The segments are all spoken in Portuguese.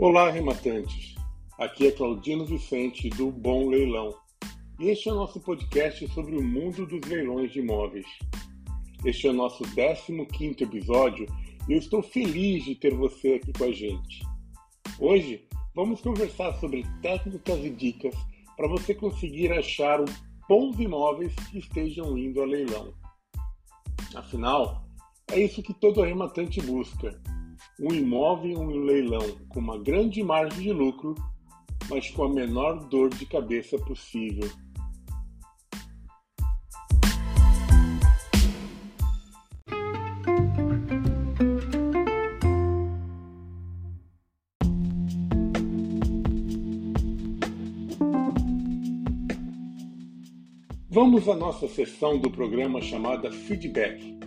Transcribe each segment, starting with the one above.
Olá, rematantes. Aqui é Claudino Vicente do Bom Leilão. E este é o nosso podcast sobre o mundo dos leilões de imóveis. Este é o nosso 15 episódio e eu estou feliz de ter você aqui com a gente. Hoje vamos conversar sobre técnicas e dicas para você conseguir achar bons imóveis que estejam indo a leilão. Afinal, é isso que todo arrematante busca: um imóvel em um leilão com uma grande margem de lucro, mas com a menor dor de cabeça possível. Vamos à nossa sessão do programa chamada Feedback,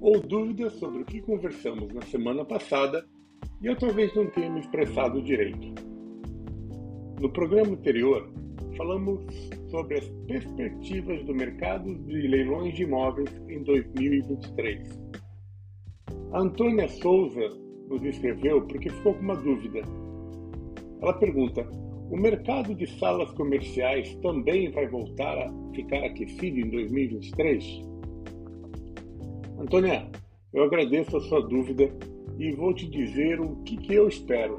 ou dúvidas sobre o que conversamos na semana passada e eu talvez não tenha me expressado direito. No programa anterior, falamos sobre as perspectivas do mercado de leilões de imóveis em 2023. A Antônia Souza nos escreveu porque ficou com uma dúvida. Ela pergunta: o mercado de salas comerciais também vai voltar a ficar aquecido em 2023? Antônia, eu agradeço a sua dúvida e vou te dizer o que, que eu espero.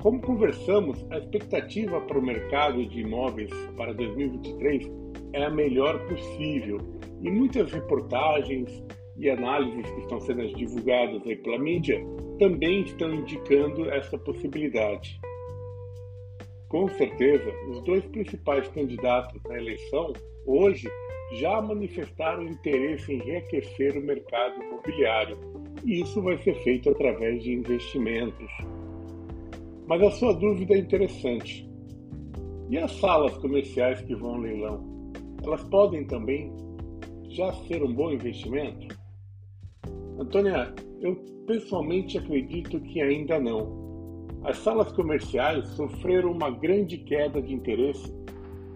Como conversamos, a expectativa para o mercado de imóveis para 2023 é a melhor possível e muitas reportagens e análises que estão sendo divulgadas aí pela mídia também estão indicando essa possibilidade. Com certeza, os dois principais candidatos na eleição hoje já manifestaram interesse em reaquecer o mercado imobiliário, e isso vai ser feito através de investimentos. Mas a sua dúvida é interessante. E as salas comerciais que vão ao leilão? Elas podem também já ser um bom investimento? Antônia, eu pessoalmente acredito que ainda não. As salas comerciais sofreram uma grande queda de interesse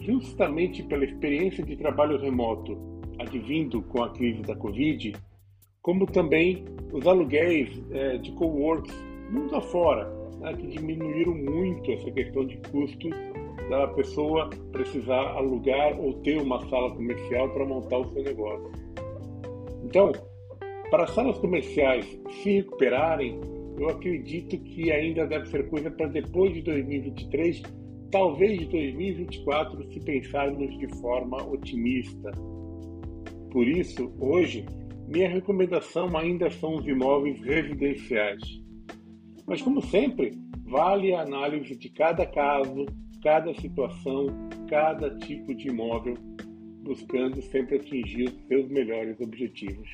justamente pela experiência de trabalho remoto advindo com a crise da Covid, como também os aluguéis é, de coworks mundo afora, né, que diminuíram muito essa questão de custos da pessoa precisar alugar ou ter uma sala comercial para montar o seu negócio. Então, para as salas comerciais se recuperarem, eu acredito que ainda deve ser coisa para depois de 2023, talvez de 2024, se pensarmos de forma otimista. Por isso, hoje, minha recomendação ainda são os imóveis residenciais. Mas, como sempre, vale a análise de cada caso, cada situação, cada tipo de imóvel, buscando sempre atingir os seus melhores objetivos.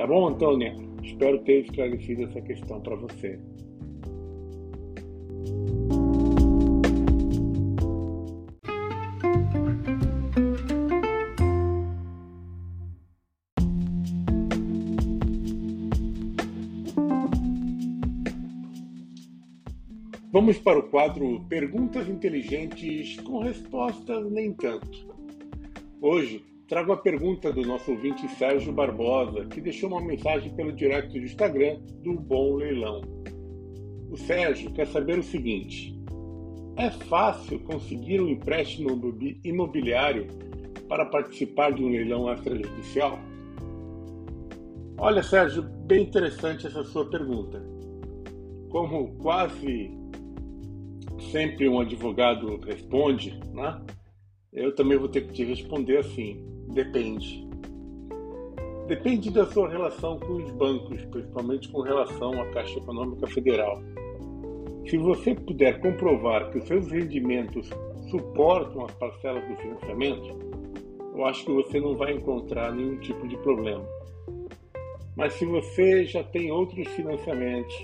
Tá bom, Antônia? Espero ter esclarecido essa questão para você. Vamos para o quadro Perguntas Inteligentes com respostas nem tanto. Hoje trago a pergunta do nosso ouvinte Sérgio Barbosa, que deixou uma mensagem pelo direct do Instagram do Bom Leilão. O Sérgio quer saber o seguinte: é fácil conseguir um empréstimo imobiliário para participar de um leilão extrajudicial? Olha, Sérgio, bem interessante essa sua pergunta. Como quase sempre um advogado responde, né? Eu também vou ter que te responder assim: Depende. Depende da sua relação com os bancos, principalmente com relação à Caixa Econômica Federal. Se você puder comprovar que os seus rendimentos suportam as parcelas do financiamento, eu acho que você não vai encontrar nenhum tipo de problema. Mas se você já tem outros financiamentos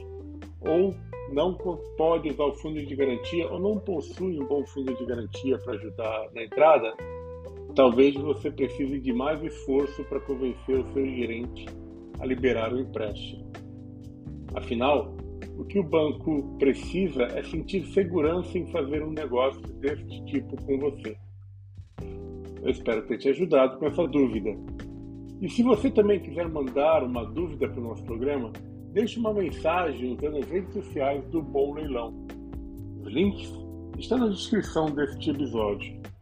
ou não pode usar o fundo de garantia ou não possui um bom fundo de garantia para ajudar na entrada, Talvez você precise de mais esforço para convencer o seu gerente a liberar o empréstimo. Afinal, o que o banco precisa é sentir segurança em fazer um negócio deste tipo com você. Eu espero ter te ajudado com essa dúvida. E se você também quiser mandar uma dúvida para o nosso programa, deixe uma mensagem usando as redes sociais do Bom Leilão. Os links estão na descrição deste episódio.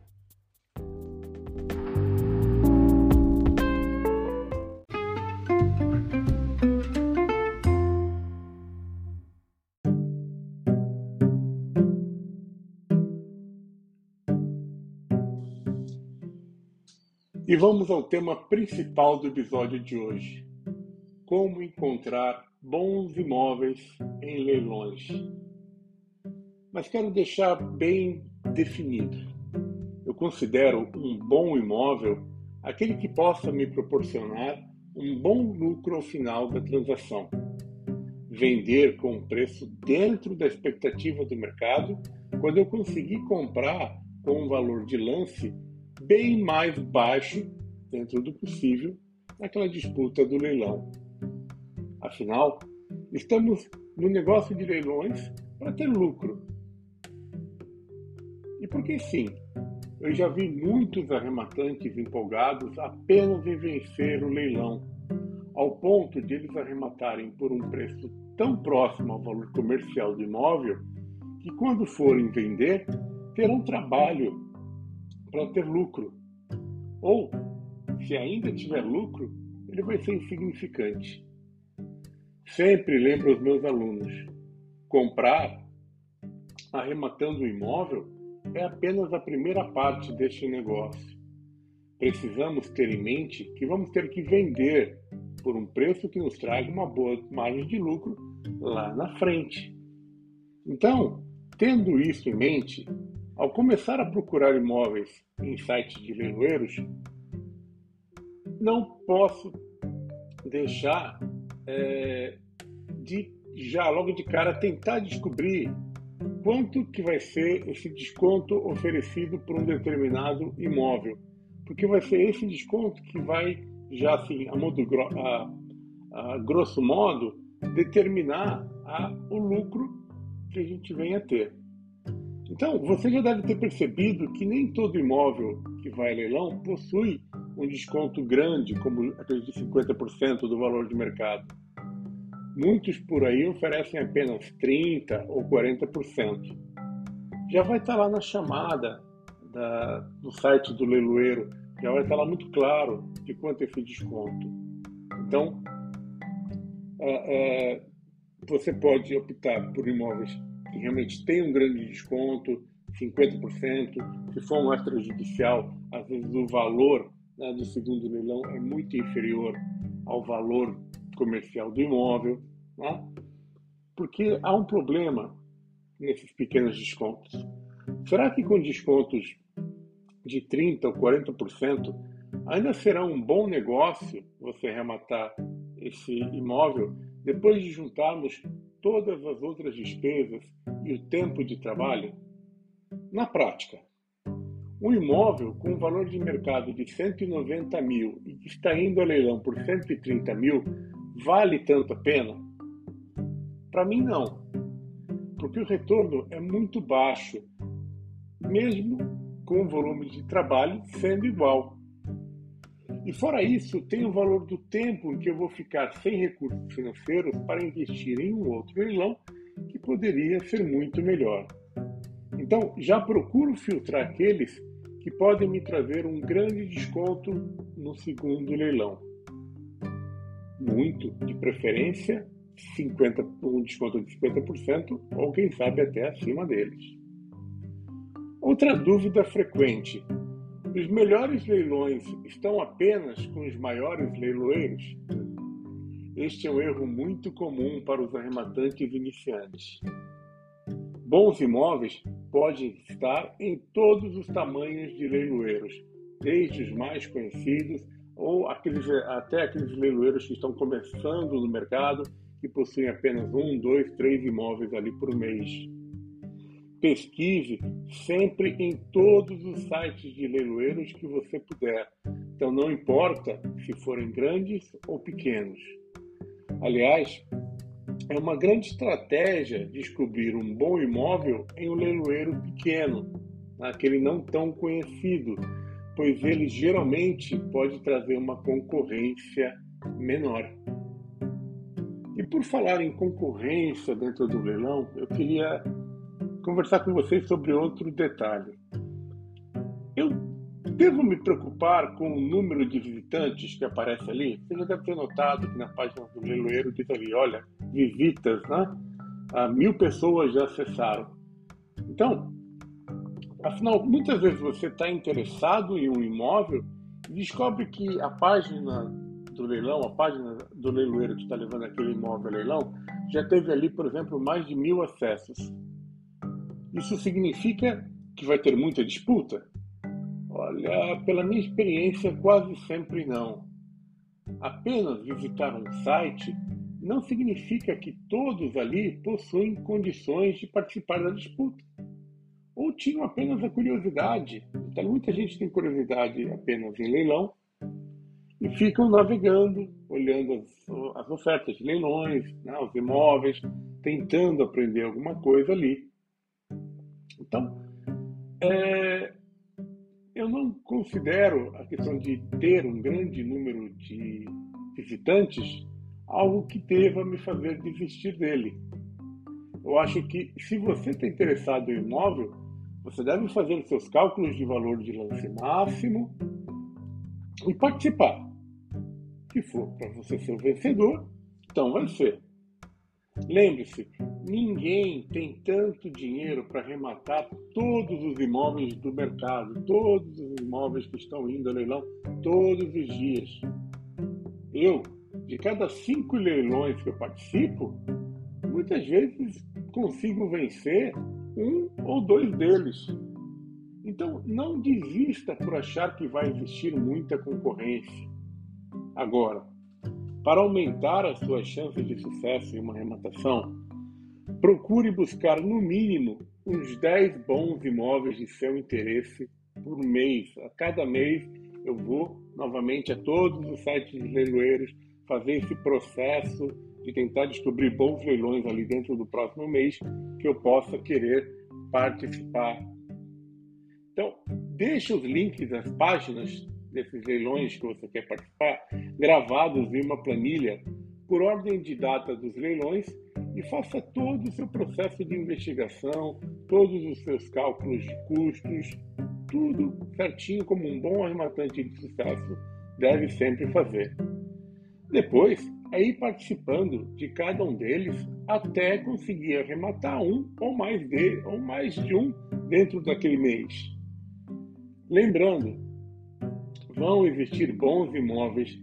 E vamos ao tema principal do episódio de hoje: como encontrar bons imóveis em leilões. Mas quero deixar bem definido. Eu considero um bom imóvel aquele que possa me proporcionar um bom lucro ao final da transação. Vender com um preço dentro da expectativa do mercado quando eu conseguir comprar com um valor de lance bem mais baixo, dentro do possível, naquela disputa do leilão. Afinal, estamos no negócio de leilões para ter lucro. E por que sim? Eu já vi muitos arrematantes empolgados apenas em vencer o leilão, ao ponto de eles arrematarem por um preço tão próximo ao valor comercial do imóvel que, quando forem vender, terão trabalho para ter lucro. Ou, se ainda tiver lucro, ele vai ser insignificante. Sempre lembro aos meus alunos: comprar arrematando o imóvel é apenas a primeira parte deste negócio. Precisamos ter em mente que vamos ter que vender por um preço que nos traga uma boa margem de lucro lá na frente. Então, tendo isso em mente, ao começar a procurar imóveis em sites de leiloeiros, não posso deixar é, de já logo de cara tentar descobrir quanto que vai ser esse desconto oferecido por um determinado imóvel, porque vai ser esse desconto que vai já assim a, modo, a, a grosso modo determinar a, o lucro que a gente vem a ter. Então, você já deve ter percebido que nem todo imóvel que vai a leilão possui um desconto grande, como aquele de 50% do valor de mercado. Muitos por aí oferecem apenas 30% ou 40%. Já vai estar lá na chamada da, do site do leiloeiro, já vai estar lá muito claro de quanto é esse desconto. Então, é, é, você pode optar por imóveis que realmente tem um grande desconto, 50%. Se for um extrajudicial, às vezes o valor né, do segundo leilão é muito inferior ao valor comercial do imóvel, né? porque há um problema nesses pequenos descontos. Será que com descontos de 30% ou 40% ainda será um bom negócio você arrematar esse imóvel depois de juntarmos todas as outras despesas e o tempo de trabalho? Na prática, um imóvel com um valor de mercado de 190 mil e que está indo a leilão por 130 mil vale tanto a pena? Para mim, não, porque o retorno é muito baixo, mesmo com o volume de trabalho sendo igual. E fora isso, tem o valor do tempo em que eu vou ficar sem recursos financeiros para investir em um outro leilão que poderia ser muito melhor. Então, já procuro filtrar aqueles que podem me trazer um grande desconto no segundo leilão. Muito, de preferência, 50, um desconto de 50% ou quem sabe até acima deles. Outra dúvida frequente: os melhores leilões estão apenas com os maiores leiloeiros? Este é um erro muito comum para os arrematantes iniciantes. Bons imóveis podem estar em todos os tamanhos de leiloeiros, desde os mais conhecidos ou aqueles, até aqueles leiloeiros que estão começando no mercado, que possuem apenas um, dois, três imóveis ali por mês pesquise sempre em todos os sites de leiloeiros que você puder. Então, não importa se forem grandes ou pequenos. Aliás, é uma grande estratégia descobrir um bom imóvel em um leiloeiro pequeno, aquele não tão conhecido, pois ele geralmente pode trazer uma concorrência menor. E por falar em concorrência dentro do leilão, eu queria conversar com vocês sobre outro detalhe. Eu devo me preocupar com o número de visitantes que aparece ali? Você já deve ter notado que na página do leiloeiro diz ali, olha, visitas, né? Ah, mil pessoas já acessaram. Então, afinal, muitas vezes você está interessado em um imóvel e descobre que a página do leilão, a página do leiloeiro que está levando aquele imóvel a leilão, já teve ali, por exemplo, mais de mil acessos. Isso significa que vai ter muita disputa? Olha, pela minha experiência, quase sempre não. Apenas visitar um site não significa que todos ali possuem condições de participar da disputa. Ou tinham apenas a curiosidade. Então, muita gente tem curiosidade apenas em leilão e ficam navegando, olhando as, as ofertas de leilões, né, os imóveis, tentando aprender alguma coisa ali. Então, é, eu não considero a questão de ter um grande número de visitantes algo que deva me fazer desistir dele. Eu acho que se você está interessado em imóvel, você deve fazer os seus cálculos de valor de lance máximo e participar. Se for para você ser o vencedor, então vai ser. Lembre-se, ninguém tem tanto dinheiro para arrematar todos os imóveis do mercado, todos os imóveis que estão indo a leilão todos os dias. Eu, de cada cinco leilões que eu participo, muitas vezes consigo vencer um ou dois deles. Então, não desista por achar que vai existir muita concorrência. Agora, para aumentar as suas chances de sucesso em uma arrematação, procure buscar no mínimo uns 10 bons imóveis de seu interesse por mês. A cada mês eu vou novamente a todos os sites de leiloeiros fazer esse processo de tentar descobrir bons leilões ali dentro do próximo mês que eu possa querer participar. Então, deixe os links das páginas desses leilões que você quer participar gravados em uma planilha por ordem de data dos leilões e faça todo o seu processo de investigação, todos os seus cálculos de custos, tudo certinho como um bom arrematante de sucesso deve sempre fazer. Depois, é ir participando de cada um deles até conseguir arrematar um ou mais de, ou mais de um dentro daquele mês. Lembrando, vão existir bons imóveis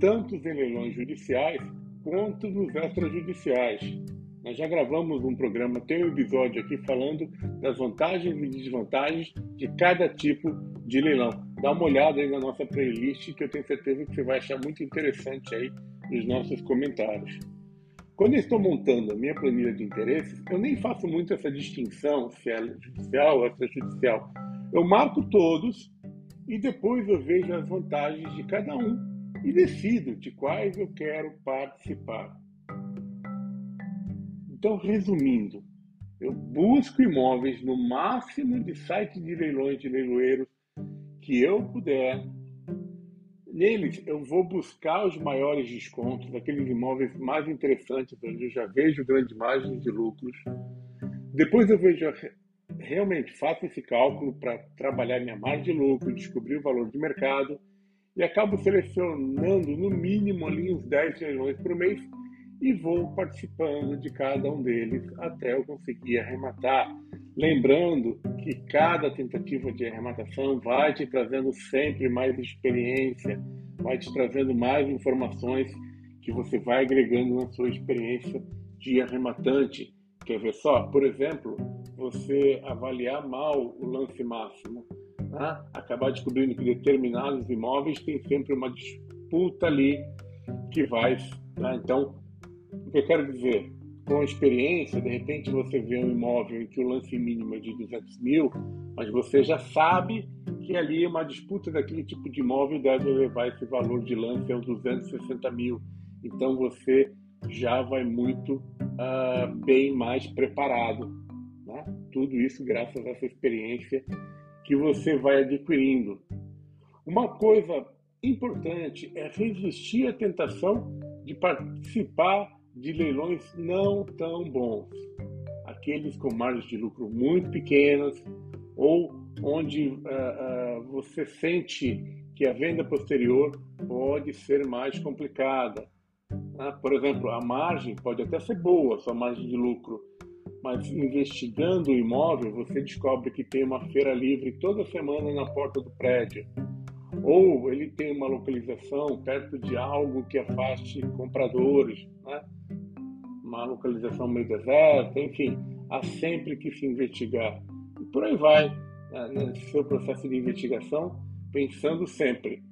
tanto em leilões judiciais quanto nos extrajudiciais. Nós já gravamos um programa, tem um episódio aqui falando das vantagens e desvantagens de cada tipo de leilão. Dá uma olhada aí na nossa playlist que eu tenho certeza que você vai achar muito interessante aí nos nossos comentários. Quando eu estou montando a minha planilha de interesses, eu nem faço muito essa distinção se é judicial ou extrajudicial. Eu marco todos e depois eu vejo as vantagens de cada um e decido de quais eu quero participar. Então, resumindo, eu busco imóveis no máximo de sites de leilões de leiloeiros que eu puder. Neles, eu vou buscar os maiores descontos, aqueles imóveis mais interessantes, onde eu já vejo grandes margens de lucros. Depois eu vejo realmente faço esse cálculo para trabalhar minha margem de lucro, descobrir o valor de mercado e acabo selecionando no mínimo ali uns 10 leilões por mês e vou participando de cada um deles até eu conseguir arrematar. Lembrando que cada tentativa de arrematação vai te trazendo sempre mais experiência, vai te trazendo mais informações que você vai agregando na sua experiência de arrematante. Quer ver só? Por exemplo, você avaliar mal o lance máximo, né? acabar descobrindo que determinados imóveis têm sempre uma disputa ali que vai. Né? Então, eu quero dizer? Com a experiência, de repente você vê um imóvel em que o lance mínimo é de 200 mil, mas você já sabe que ali uma disputa daquele tipo de imóvel deve levar esse valor de lance aos 260 mil. Então você já vai muito uh, bem mais preparado né? Tudo isso graças a essa experiência que você vai adquirindo. Uma coisa importante é resistir à tentação de participar de leilões não tão bons, aqueles com margens de lucro muito pequenas ou onde uh, uh, você sente que a venda posterior pode ser mais complicada. Né? Por exemplo, a margem pode até ser boa, sua margem de lucro, mas investigando o imóvel, você descobre que tem uma feira livre toda semana na porta do prédio. Ou ele tem uma localização perto de algo que afaste compradores, né? uma localização meio deserta, enfim, há sempre que se investigar. E por aí vai, né? nesse seu processo de investigação, pensando sempre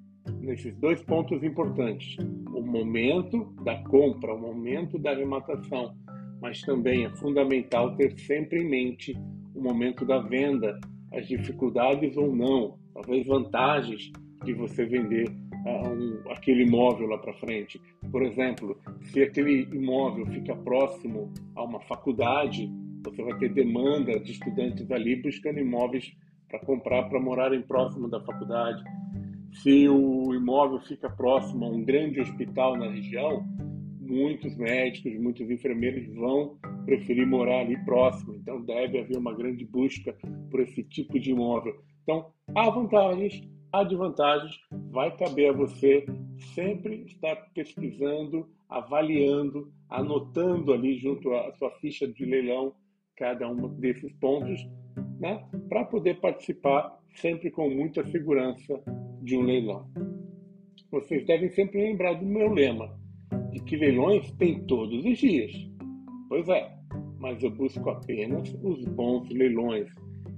nesses dois pontos importantes: o momento da compra, o momento da arrematação, mas também é fundamental ter sempre em mente o momento da venda, as dificuldades ou não, talvez vantagens de você vender uh, um, aquele imóvel lá para frente. Por exemplo, se aquele imóvel fica próximo a uma faculdade, você vai ter demanda de estudantes ali buscando imóveis para comprar para morarem próximo da faculdade. Se o imóvel fica próximo a um grande hospital na região, muitos médicos, muitos enfermeiros vão preferir morar ali próximo. Então, deve haver uma grande busca por esse tipo de imóvel. Então, há vantagens, há desvantagens. Vai caber a você sempre estar pesquisando, avaliando, anotando ali junto à sua ficha de leilão cada um desses pontos, né, para poder participar sempre com muita segurança de um leilão. Vocês devem sempre lembrar do meu lema, de que leilões tem todos os dias. Pois é, mas eu busco apenas os bons leilões,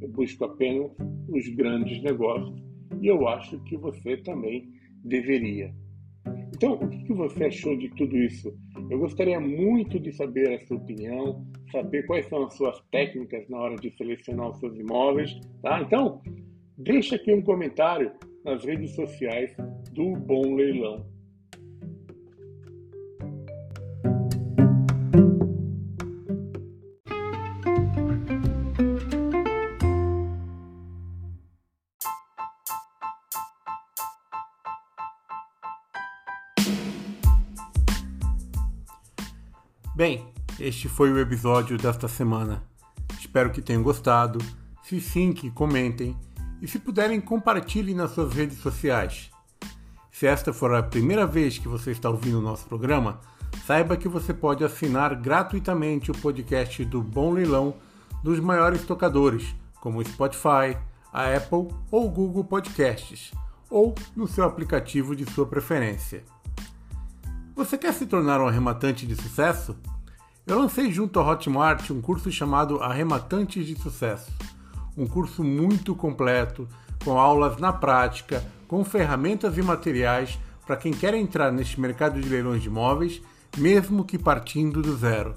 eu busco apenas os grandes negócios e eu acho que você também deveria. Então, o que você achou de tudo isso? Eu gostaria muito de saber a sua opinião, saber quais são as suas técnicas na hora de selecionar os seus imóveis, tá? Então, deixa aqui um comentário nas redes sociais do Bom Leilão. Bem, este foi o episódio desta semana. Espero que tenham gostado. Se sim, que comentem. E se puderem, compartilhem nas suas redes sociais. Se esta for a primeira vez que você está ouvindo o nosso programa, saiba que você pode assinar gratuitamente o podcast do Bom Leilão dos maiores tocadores, como o Spotify, a Apple ou o Google Podcasts, ou no seu aplicativo de sua preferência. Você quer se tornar um arrematante de sucesso? Eu lancei junto à Hotmart um curso chamado Arrematantes de Sucesso. Um curso muito completo, com aulas na prática, com ferramentas e materiais para quem quer entrar neste mercado de leilões de imóveis, mesmo que partindo do zero.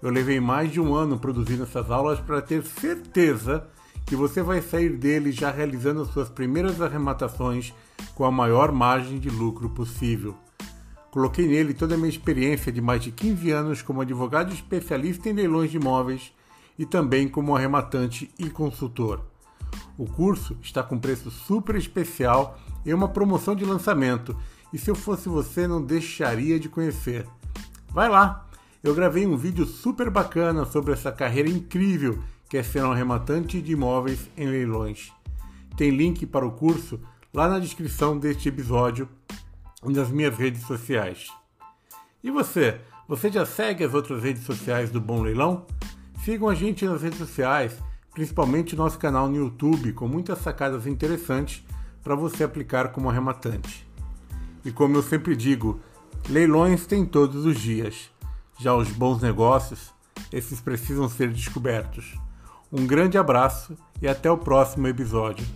Eu levei mais de um ano produzindo essas aulas para ter certeza que você vai sair dele já realizando suas primeiras arrematações com a maior margem de lucro possível. Coloquei nele toda a minha experiência de mais de 15 anos como advogado especialista em leilões de imóveis e também como arrematante e consultor. O curso está com preço super especial e uma promoção de lançamento, e se eu fosse você não deixaria de conhecer. Vai lá! Eu gravei um vídeo super bacana sobre essa carreira incrível que é ser um arrematante de imóveis em leilões. Tem link para o curso lá na descrição deste episódio nas minhas redes sociais. E você? Você já segue as outras redes sociais do Bom Leilão? Sigam a gente nas redes sociais, principalmente nosso canal no YouTube, com muitas sacadas interessantes para você aplicar como arrematante. E como eu sempre digo, leilões tem todos os dias. Já os bons negócios, esses precisam ser descobertos. Um grande abraço e até o próximo episódio.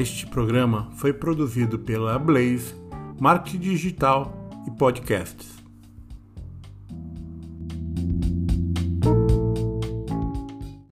Este programa foi produzido pela Blaze, Marketing Digital e Podcasts.